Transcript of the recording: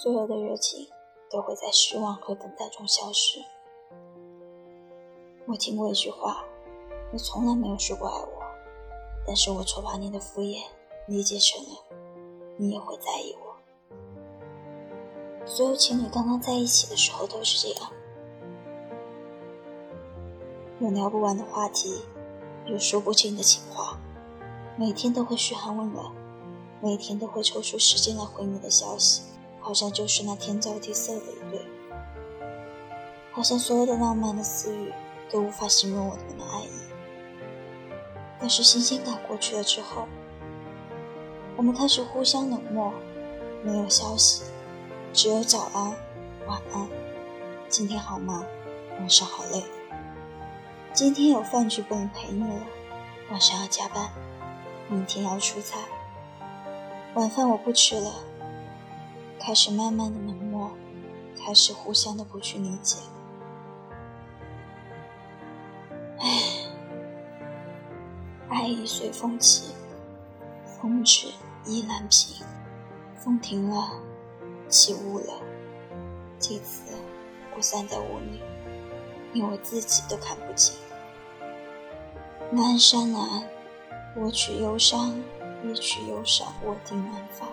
所有的热情都会在失望和等待中消失。我听过一句话：“你从来没有说过爱我。”但是我错把你的敷衍理解成了你也会在意我。所有情侣刚刚在一起的时候都是这样，有聊不完的话题，有说不尽的情话，每天都会嘘寒问暖，每天都会抽出时间来回你的消息，好像就是那天造地设的一对，好像所有的浪漫的私语都无法形容我们的爱意。但是新鲜感过去了之后，我们开始互相冷漠，没有消息，只有早安、晚安。今天好吗？晚上好累。今天有饭局不能陪你了，晚上要加班。明天要出差，晚饭我不吃了。开始慢慢的冷漠，开始互相的不去理解。唉爱已随风起，风止意难平。风停了，起雾了，这次我散在雾里，连我自己都看不清。南山南，我取忧伤，一曲忧伤，我定南方。